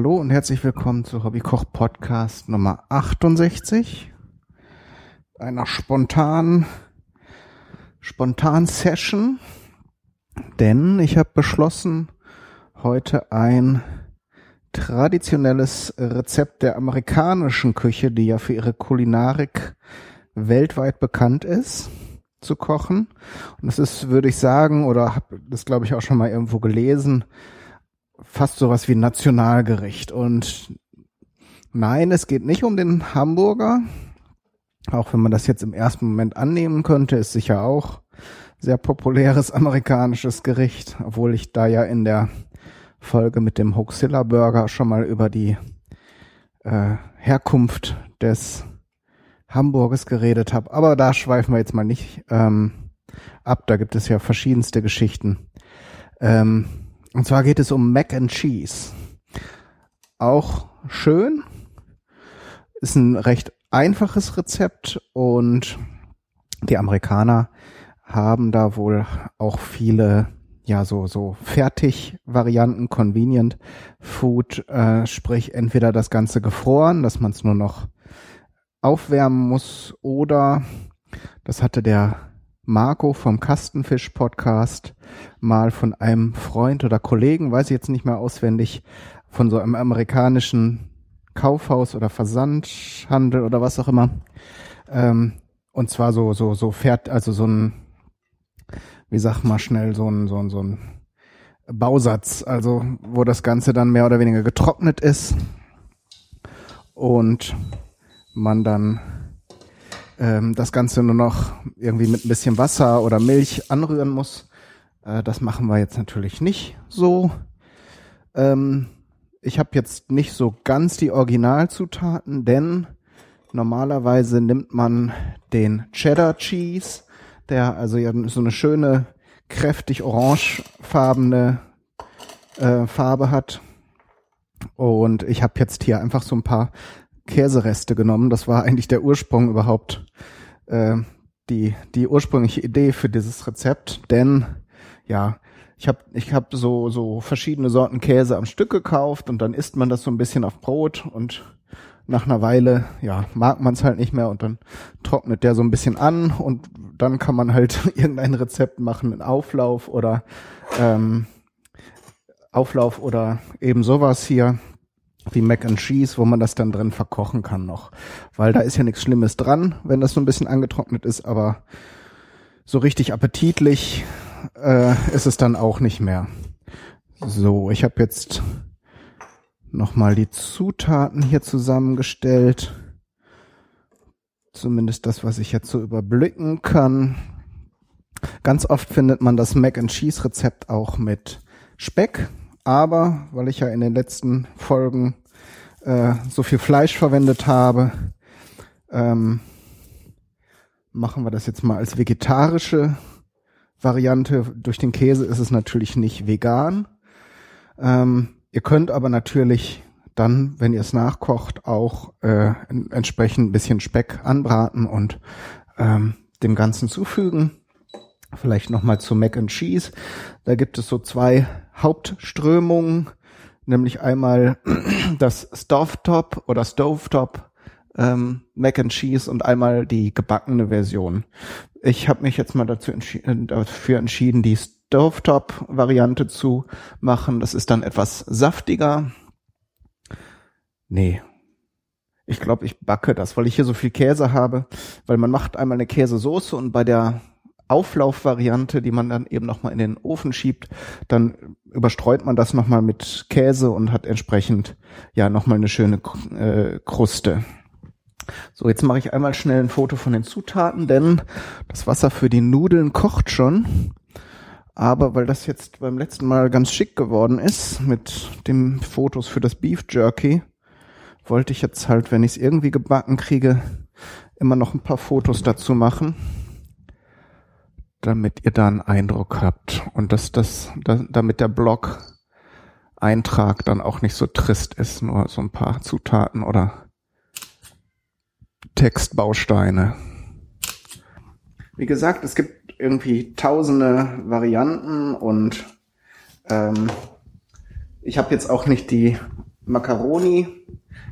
Hallo und herzlich willkommen zu Hobbykoch Podcast Nummer 68. Einer spontan spontan Session, denn ich habe beschlossen, heute ein traditionelles Rezept der amerikanischen Küche, die ja für ihre Kulinarik weltweit bekannt ist, zu kochen. Und es ist, würde ich sagen, oder habe das glaube ich auch schon mal irgendwo gelesen, fast sowas wie Nationalgericht. Und nein, es geht nicht um den Hamburger. Auch wenn man das jetzt im ersten Moment annehmen könnte, ist sicher auch sehr populäres amerikanisches Gericht, obwohl ich da ja in der Folge mit dem Hoaxilla Burger schon mal über die äh, Herkunft des Hamburges geredet habe. Aber da schweifen wir jetzt mal nicht ähm, ab. Da gibt es ja verschiedenste Geschichten. Ähm, und zwar geht es um Mac and Cheese. Auch schön. Ist ein recht einfaches Rezept und die Amerikaner haben da wohl auch viele ja so so Fertigvarianten, Convenient Food, äh, sprich entweder das Ganze gefroren, dass man es nur noch aufwärmen muss oder das hatte der Marco vom Kastenfisch Podcast mal von einem Freund oder Kollegen, weiß ich jetzt nicht mehr auswendig, von so einem amerikanischen Kaufhaus oder Versandhandel oder was auch immer. Ähm, und zwar so, so, so fährt, also so ein, wie sag mal schnell, so ein, so ein, so ein Bausatz, also wo das Ganze dann mehr oder weniger getrocknet ist und man dann ähm, das Ganze nur noch irgendwie mit ein bisschen Wasser oder Milch anrühren muss. Äh, das machen wir jetzt natürlich nicht so. Ähm, ich habe jetzt nicht so ganz die Originalzutaten, denn normalerweise nimmt man den Cheddar Cheese, der also so eine schöne, kräftig orangefarbene äh, Farbe hat. Und ich habe jetzt hier einfach so ein paar Käsereste genommen. Das war eigentlich der Ursprung überhaupt, äh, die, die ursprüngliche Idee für dieses Rezept. Denn ja, ich habe ich hab so, so verschiedene Sorten Käse am Stück gekauft und dann isst man das so ein bisschen auf Brot und nach einer Weile, ja, mag man es halt nicht mehr und dann trocknet der so ein bisschen an und dann kann man halt irgendein Rezept machen, einen Auflauf oder ähm, Auflauf oder eben sowas hier wie Mac and Cheese, wo man das dann drin verkochen kann noch. Weil da ist ja nichts Schlimmes dran, wenn das so ein bisschen angetrocknet ist, aber so richtig appetitlich äh, ist es dann auch nicht mehr. So, ich habe jetzt nochmal die Zutaten hier zusammengestellt. Zumindest das, was ich jetzt so überblicken kann. Ganz oft findet man das Mac and Cheese Rezept auch mit Speck aber weil ich ja in den letzten Folgen äh, so viel Fleisch verwendet habe, ähm, machen wir das jetzt mal als vegetarische Variante. Durch den Käse ist es natürlich nicht vegan. Ähm, ihr könnt aber natürlich dann, wenn ihr es nachkocht, auch äh, entsprechend ein bisschen Speck anbraten und ähm, dem Ganzen zufügen. Vielleicht nochmal zu Mac and Cheese. Da gibt es so zwei Hauptströmungen, nämlich einmal das Stovetop oder Stovetop ähm, Mac and Cheese und einmal die gebackene Version. Ich habe mich jetzt mal dazu entschi äh, dafür entschieden, die Stovetop-Variante zu machen. Das ist dann etwas saftiger. Nee, ich glaube, ich backe das, weil ich hier so viel Käse habe, weil man macht einmal eine Käsesoße und bei der Auflaufvariante, die man dann eben nochmal in den Ofen schiebt. Dann überstreut man das nochmal mit Käse und hat entsprechend ja nochmal eine schöne äh, Kruste. So, jetzt mache ich einmal schnell ein Foto von den Zutaten, denn das Wasser für die Nudeln kocht schon. Aber weil das jetzt beim letzten Mal ganz schick geworden ist mit den Fotos für das Beef Jerky, wollte ich jetzt halt, wenn ich es irgendwie gebacken kriege, immer noch ein paar Fotos dazu machen damit ihr da einen Eindruck habt und dass das, dass, damit der Blog Eintrag dann auch nicht so trist ist, nur so ein paar Zutaten oder Textbausteine. Wie gesagt, es gibt irgendwie tausende Varianten und ähm, ich habe jetzt auch nicht die Macaroni.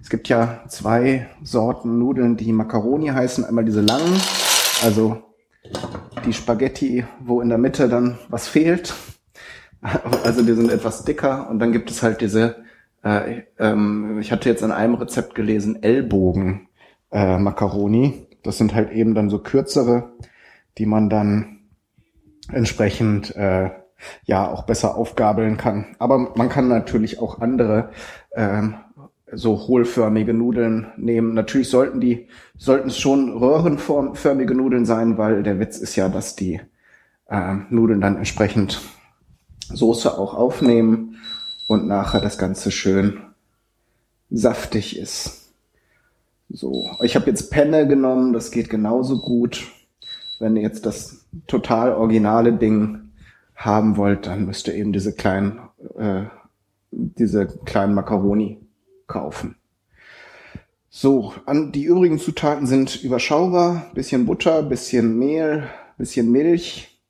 Es gibt ja zwei Sorten Nudeln, die Macaroni heißen. Einmal diese langen, also die Spaghetti, wo in der Mitte dann was fehlt. Also die sind etwas dicker. Und dann gibt es halt diese, äh, ähm, ich hatte jetzt in einem Rezept gelesen, Ellbogen äh, Macaroni. Das sind halt eben dann so kürzere, die man dann entsprechend äh, ja auch besser aufgabeln kann. Aber man kann natürlich auch andere ähm, so hohlförmige Nudeln nehmen. Natürlich sollten die, sollten es schon röhrenförmige Nudeln sein, weil der Witz ist ja, dass die äh, Nudeln dann entsprechend Soße auch aufnehmen und nachher das Ganze schön saftig ist. So, ich habe jetzt Penne genommen, das geht genauso gut. Wenn ihr jetzt das total originale Ding haben wollt, dann müsst ihr eben diese kleinen, äh, diese kleinen Macaroni kaufen. So, an die übrigen Zutaten sind überschaubar, bisschen Butter, bisschen Mehl, bisschen Milch,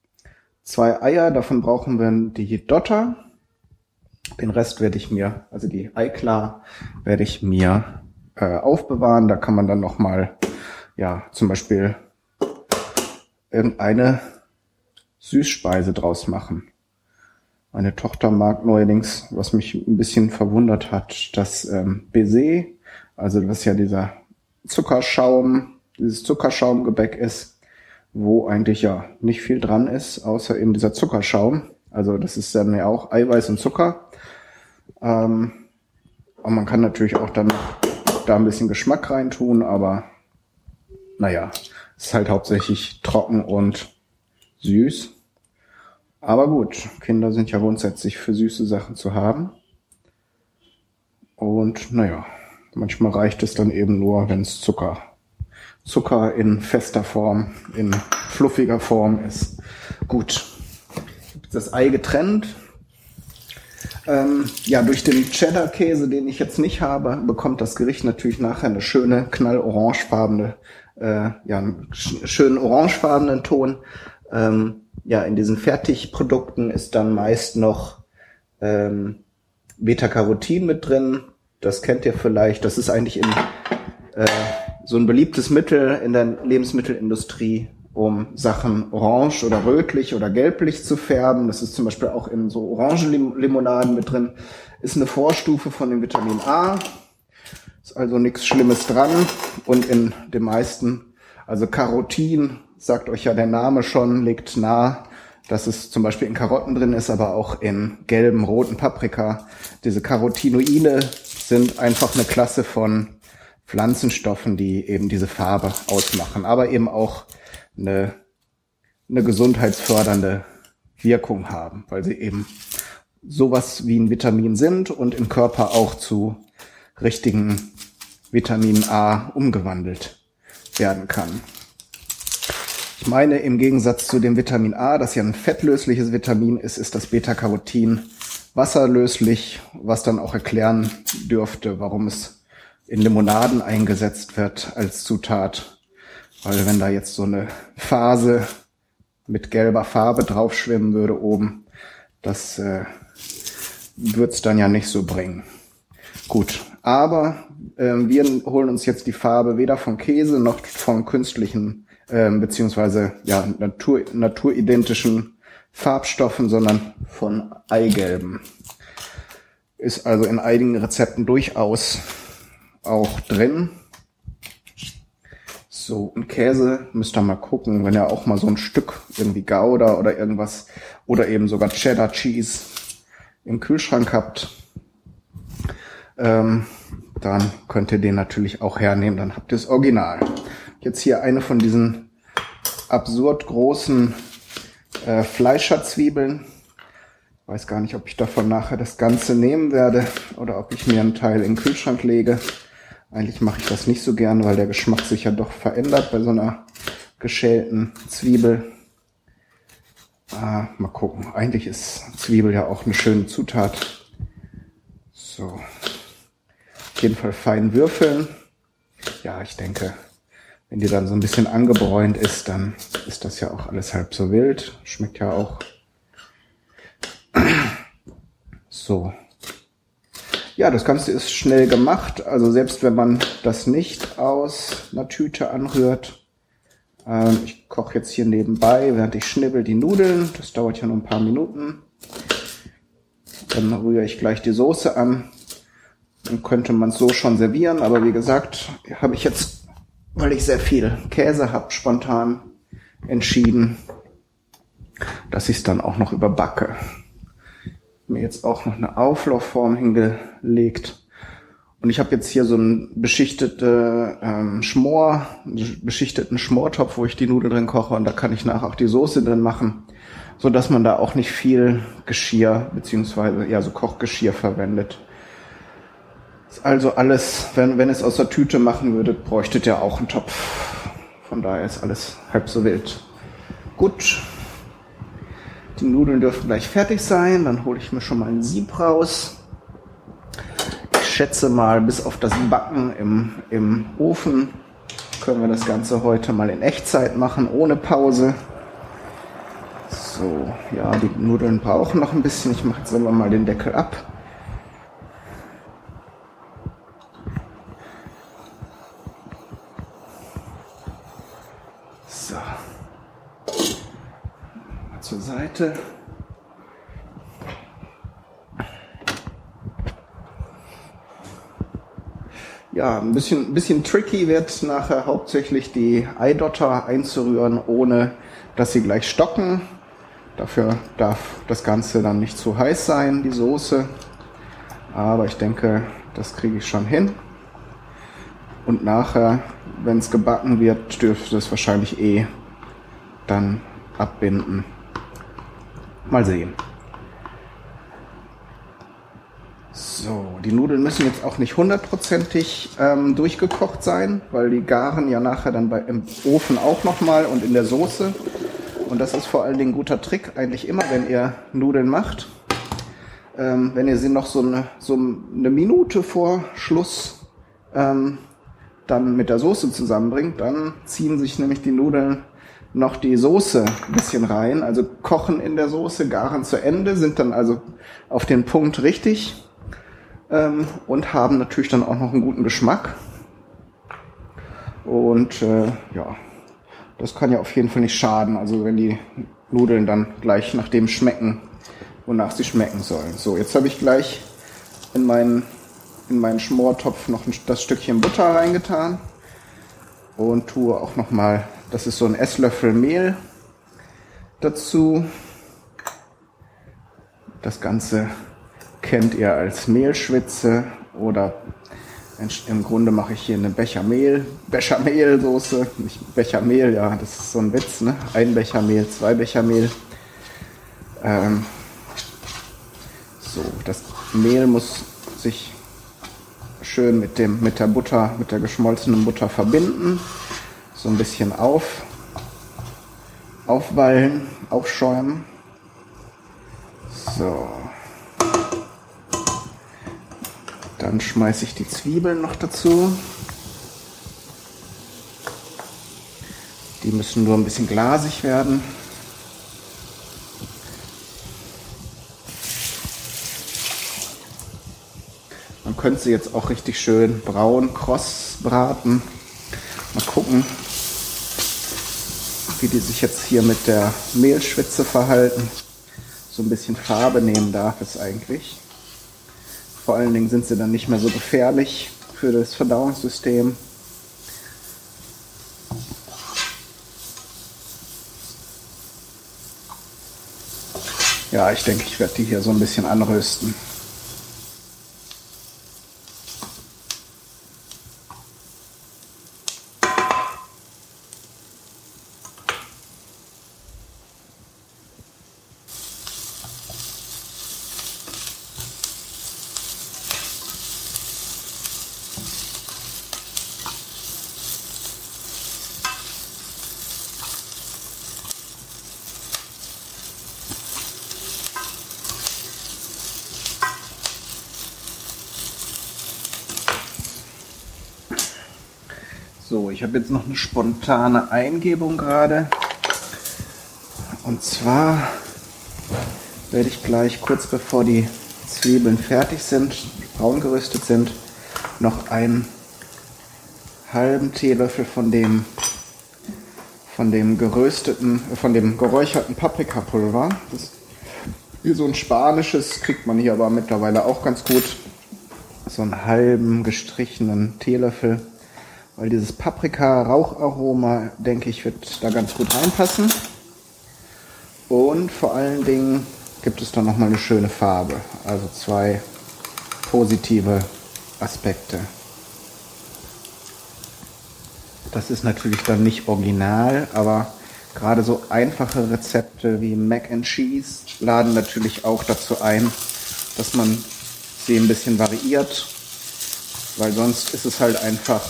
zwei Eier, davon brauchen wir die Dotter. Den Rest werde ich mir, also die Eiklar, werde ich mir äh, aufbewahren. Da kann man dann noch mal, ja, zum Beispiel irgendeine Süßspeise draus machen. Meine Tochter mag neuerdings, was mich ein bisschen verwundert hat, das ähm, Baiser, also was ja dieser Zuckerschaum, dieses Zuckerschaumgebäck ist, wo eigentlich ja nicht viel dran ist, außer eben dieser Zuckerschaum. Also das ist dann ja auch Eiweiß und Zucker. Ähm, und man kann natürlich auch dann da ein bisschen Geschmack reintun, aber naja, ist halt hauptsächlich trocken und süß. Aber gut, Kinder sind ja grundsätzlich für süße Sachen zu haben. Und naja, manchmal reicht es dann eben nur, wenn es Zucker, Zucker in fester Form, in fluffiger Form ist. Gut, das Ei getrennt. Ähm, ja, durch den Cheddar-Käse, den ich jetzt nicht habe, bekommt das Gericht natürlich nachher eine schöne knallorangefarbene, äh, ja, einen schönen orangefarbenen Ton. Ähm, ja, in diesen Fertigprodukten ist dann meist noch ähm, Beta-Carotin mit drin. Das kennt ihr vielleicht. Das ist eigentlich in, äh, so ein beliebtes Mittel in der Lebensmittelindustrie, um Sachen orange oder rötlich oder gelblich zu färben. Das ist zum Beispiel auch in so Orangenlimonaden mit drin. Ist eine Vorstufe von dem Vitamin A. Ist also nichts Schlimmes dran. Und in den meisten, also Carotin sagt euch ja der Name schon, legt nah, dass es zum Beispiel in Karotten drin ist, aber auch in gelben, roten Paprika. Diese Carotinoide sind einfach eine Klasse von Pflanzenstoffen, die eben diese Farbe ausmachen, aber eben auch eine, eine gesundheitsfördernde Wirkung haben, weil sie eben sowas wie ein Vitamin sind und im Körper auch zu richtigen Vitamin A umgewandelt werden kann. Ich meine, im Gegensatz zu dem Vitamin A, das ja ein fettlösliches Vitamin ist, ist das Beta-Carotin wasserlöslich, was dann auch erklären dürfte, warum es in Limonaden eingesetzt wird als Zutat. Weil wenn da jetzt so eine Phase mit gelber Farbe drauf schwimmen würde oben, das äh, wird's dann ja nicht so bringen. Gut, aber äh, wir holen uns jetzt die Farbe weder vom Käse noch vom künstlichen ähm, beziehungsweise ja, natur, naturidentischen Farbstoffen, sondern von Eigelben. Ist also in einigen Rezepten durchaus auch drin. So, und Käse müsst ihr mal gucken, wenn ihr auch mal so ein Stück irgendwie Gouda oder irgendwas oder eben sogar Cheddar Cheese im Kühlschrank habt, ähm, dann könnt ihr den natürlich auch hernehmen, dann habt ihr das Original jetzt hier eine von diesen absurd großen äh, Fleischerzwiebeln. Weiß gar nicht, ob ich davon nachher das Ganze nehmen werde oder ob ich mir einen Teil in den Kühlschrank lege. Eigentlich mache ich das nicht so gern, weil der Geschmack sich ja doch verändert bei so einer geschälten Zwiebel. Ah, mal gucken. Eigentlich ist Zwiebel ja auch eine schöne Zutat. So. Auf jeden Fall fein würfeln. Ja, ich denke, wenn die dann so ein bisschen angebräunt ist, dann ist das ja auch alles halb so wild. Schmeckt ja auch. So. Ja, das Ganze ist schnell gemacht. Also selbst wenn man das nicht aus einer Tüte anrührt. Ähm, ich koche jetzt hier nebenbei, während ich schnibbel die Nudeln. Das dauert ja nur ein paar Minuten. Dann rühre ich gleich die Soße an. Dann könnte man es so schon servieren. Aber wie gesagt, habe ich jetzt, weil ich sehr viel Käse habe, spontan entschieden, dass ich es dann auch noch überbacke. Mir jetzt auch noch eine Auflaufform hingelegt. Und ich habe jetzt hier so einen beschichtete ähm, Schmor, beschichteten Schmortopf, wo ich die Nudeln drin koche und da kann ich nachher auch die Soße drin machen, so dass man da auch nicht viel Geschirr beziehungsweise ja so Kochgeschirr verwendet. Also alles, wenn, wenn es aus der Tüte machen würdet, bräuchtet ihr auch einen Topf. Von daher ist alles halb so wild. Gut, die Nudeln dürfen gleich fertig sein. Dann hole ich mir schon mal ein Sieb raus. Ich schätze mal, bis auf das Backen im, im Ofen können wir das Ganze heute mal in Echtzeit machen, ohne Pause. So, ja, die Nudeln brauchen noch ein bisschen. Ich mache jetzt selber mal den Deckel ab. Seite. Ja, ein bisschen, ein bisschen tricky wird nachher hauptsächlich die Eidotter einzurühren, ohne dass sie gleich stocken. Dafür darf das Ganze dann nicht zu heiß sein, die Soße. Aber ich denke, das kriege ich schon hin. Und nachher, wenn es gebacken wird, dürfte es wahrscheinlich eh dann abbinden. Mal sehen. So, die Nudeln müssen jetzt auch nicht hundertprozentig ähm, durchgekocht sein, weil die garen ja nachher dann bei, im Ofen auch nochmal und in der Soße. Und das ist vor allen Dingen ein guter Trick, eigentlich immer, wenn ihr Nudeln macht. Ähm, wenn ihr sie noch so eine, so eine Minute vor Schluss ähm, dann mit der Soße zusammenbringt, dann ziehen sich nämlich die Nudeln noch die Soße ein bisschen rein, also kochen in der Soße, garen zu Ende, sind dann also auf den Punkt richtig ähm, und haben natürlich dann auch noch einen guten Geschmack. Und äh, ja, das kann ja auf jeden Fall nicht schaden, also wenn die Nudeln dann gleich nach dem schmecken, wonach sie schmecken sollen. So, jetzt habe ich gleich in meinen, in meinen Schmortopf noch das Stückchen Butter reingetan und tue auch noch mal das ist so ein Esslöffel Mehl dazu. Das Ganze kennt ihr als Mehlschwitze oder im Grunde mache ich hier eine Becher Mehl, Becher Mehlsoße, nicht Becher Mehl, ja, das ist so ein Witz, ne? Ein Becher Mehl, zwei Becher Mehl. Ähm, so, das Mehl muss sich schön mit dem, mit der Butter, mit der geschmolzenen Butter verbinden so ein bisschen auf, aufwallen, aufschäumen. So. Dann schmeiße ich die Zwiebeln noch dazu. Die müssen nur ein bisschen glasig werden. Man könnte sie jetzt auch richtig schön braun kross braten. Mal gucken, wie die sich jetzt hier mit der Mehlschwitze verhalten. So ein bisschen Farbe nehmen darf es eigentlich. Vor allen Dingen sind sie dann nicht mehr so gefährlich für das Verdauungssystem. Ja, ich denke, ich werde die hier so ein bisschen anrösten. So, ich habe jetzt noch eine spontane Eingebung gerade. Und zwar werde ich gleich kurz bevor die Zwiebeln fertig sind, braun geröstet sind, noch einen halben Teelöffel von dem von dem gerösteten, von dem geräucherten Paprikapulver. Das wie so ein spanisches, kriegt man hier aber mittlerweile auch ganz gut. So einen halben gestrichenen Teelöffel, weil dieses Paprika-Raucharoma, denke ich, wird da ganz gut reinpassen. Und vor allen Dingen gibt es dann nochmal eine schöne Farbe. Also zwei positive Aspekte. Das ist natürlich dann nicht original, aber gerade so einfache Rezepte wie Mac and Cheese laden natürlich auch dazu ein, dass man sie ein bisschen variiert, weil sonst ist es halt einfach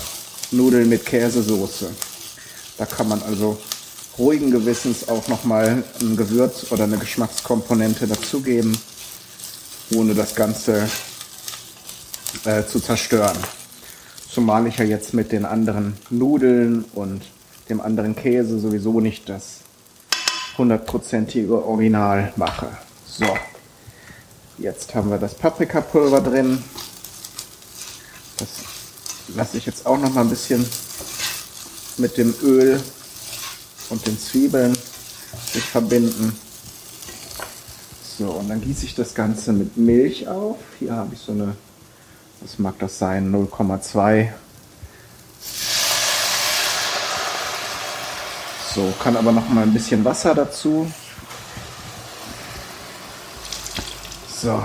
Nudeln mit Käsesoße. Da kann man also ruhigen Gewissens auch nochmal ein Gewürz oder eine Geschmackskomponente dazugeben, ohne das Ganze äh, zu zerstören. Zumal ich ja jetzt mit den anderen Nudeln und dem anderen Käse sowieso nicht das hundertprozentige Original mache. So, jetzt haben wir das Paprikapulver drin. Lasse ich jetzt auch noch mal ein bisschen mit dem Öl und den Zwiebeln sich verbinden. So, und dann gieße ich das Ganze mit Milch auf. Hier habe ich so eine, was mag das sein, 0,2. So, kann aber noch mal ein bisschen Wasser dazu. So,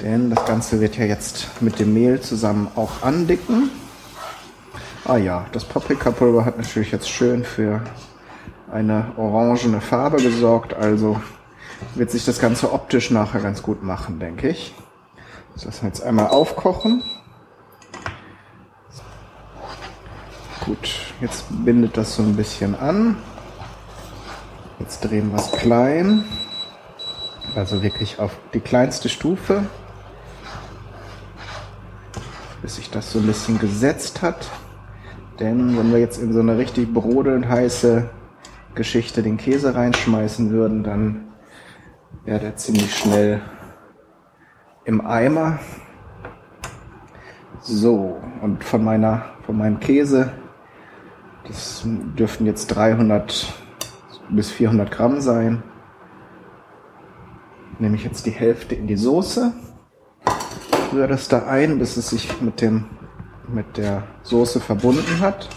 denn das Ganze wird ja jetzt mit dem Mehl zusammen auch andicken. Ah ja, das Paprikapulver hat natürlich jetzt schön für eine orangene Farbe gesorgt, also wird sich das Ganze optisch nachher ganz gut machen, denke ich. Das lassen wir jetzt einmal aufkochen. Gut, jetzt bindet das so ein bisschen an. Jetzt drehen wir es klein, also wirklich auf die kleinste Stufe, bis sich das so ein bisschen gesetzt hat. Denn wenn wir jetzt in so eine richtig brodelnd heiße Geschichte den Käse reinschmeißen würden, dann wäre der ziemlich schnell im Eimer. So, und von meiner, von meinem Käse, das dürften jetzt 300 bis 400 Gramm sein. Nehme ich jetzt die Hälfte in die Soße, rühre das da ein, bis es sich mit dem, mit der Soße verbunden hat.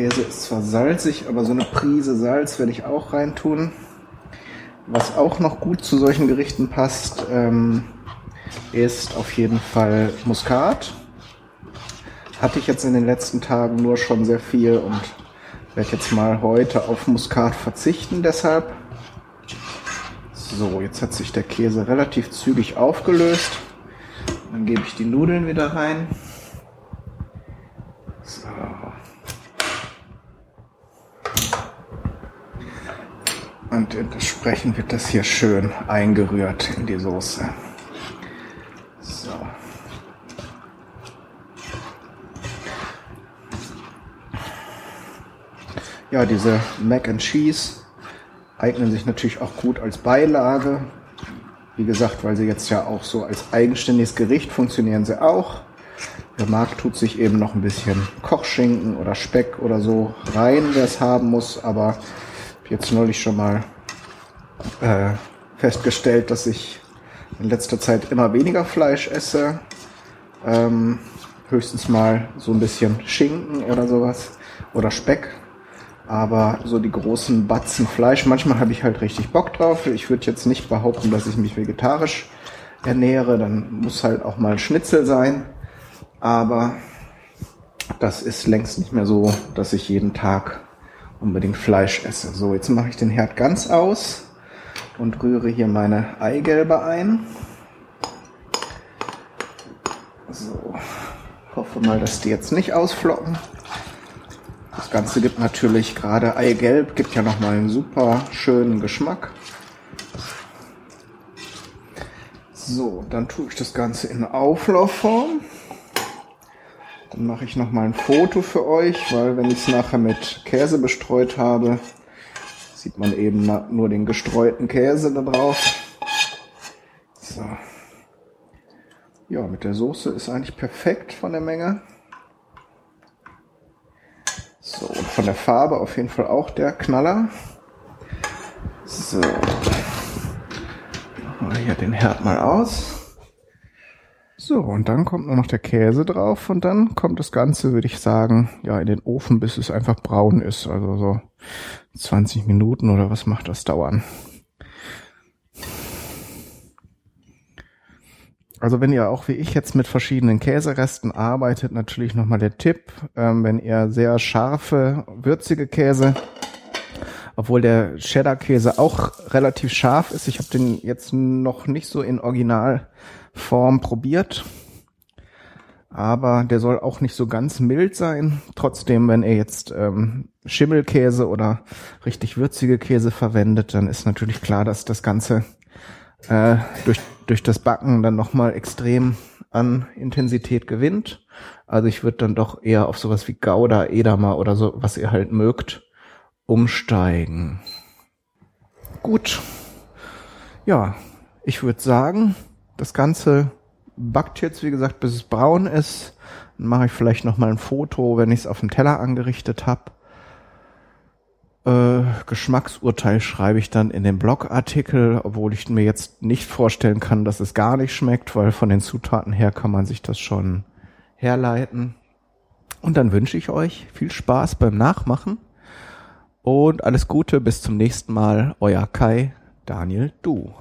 Käse ist zwar salzig, aber so eine Prise Salz werde ich auch reintun. Was auch noch gut zu solchen Gerichten passt, ähm, ist auf jeden Fall Muskat. Hatte ich jetzt in den letzten Tagen nur schon sehr viel und werde jetzt mal heute auf Muskat verzichten deshalb. So, jetzt hat sich der Käse relativ zügig aufgelöst. Dann gebe ich die Nudeln wieder rein. So. Und entsprechend wird das hier schön eingerührt in die Soße. Ja, diese Mac and Cheese eignen sich natürlich auch gut als Beilage. Wie gesagt, weil sie jetzt ja auch so als eigenständiges Gericht funktionieren sie auch. Der Markt tut sich eben noch ein bisschen Kochschinken oder Speck oder so rein, wer es haben muss, aber jetzt neulich schon mal äh, festgestellt, dass ich in letzter Zeit immer weniger Fleisch esse. Ähm, höchstens mal so ein bisschen Schinken oder sowas oder Speck. Aber so die großen Batzen Fleisch, manchmal habe ich halt richtig Bock drauf. Ich würde jetzt nicht behaupten, dass ich mich vegetarisch ernähre. Dann muss halt auch mal Schnitzel sein. Aber das ist längst nicht mehr so, dass ich jeden Tag unbedingt Fleisch esse. So, jetzt mache ich den Herd ganz aus und rühre hier meine Eigelbe ein. So, hoffe mal, dass die jetzt nicht ausflocken. Das Ganze gibt natürlich gerade Eigelb, gibt ja nochmal einen super schönen Geschmack. So, dann tue ich das Ganze in Auflaufform. Dann mache ich noch mal ein Foto für euch, weil wenn ich es nachher mit Käse bestreut habe, sieht man eben nur den gestreuten Käse da drauf. So. Ja, mit der Soße ist eigentlich perfekt von der Menge. So, und von der Farbe auf jeden Fall auch der Knaller. So. Machen wir hier den Herd mal aus. So, und dann kommt nur noch der Käse drauf und dann kommt das Ganze, würde ich sagen, ja, in den Ofen, bis es einfach braun ist. Also so 20 Minuten oder was macht das dauern? Also wenn ihr auch wie ich jetzt mit verschiedenen Käseresten arbeitet, natürlich nochmal der Tipp, ähm, wenn ihr sehr scharfe, würzige Käse, obwohl der Cheddar-Käse auch relativ scharf ist, ich habe den jetzt noch nicht so in Originalform probiert, aber der soll auch nicht so ganz mild sein. Trotzdem, wenn ihr jetzt ähm, Schimmelkäse oder richtig würzige Käse verwendet, dann ist natürlich klar, dass das Ganze äh, durch, durch das Backen dann nochmal extrem an Intensität gewinnt. Also ich würde dann doch eher auf sowas wie Gouda, Edamer oder so, was ihr halt mögt, umsteigen. Gut. Ja, ich würde sagen, das Ganze backt jetzt, wie gesagt, bis es braun ist. Dann mache ich vielleicht nochmal ein Foto, wenn ich es auf dem Teller angerichtet habe. Äh, Geschmacksurteil schreibe ich dann in den Blogartikel, obwohl ich mir jetzt nicht vorstellen kann, dass es gar nicht schmeckt, weil von den Zutaten her kann man sich das schon herleiten. Und dann wünsche ich euch viel Spaß beim Nachmachen und alles Gute bis zum nächsten Mal. Euer Kai, Daniel Du.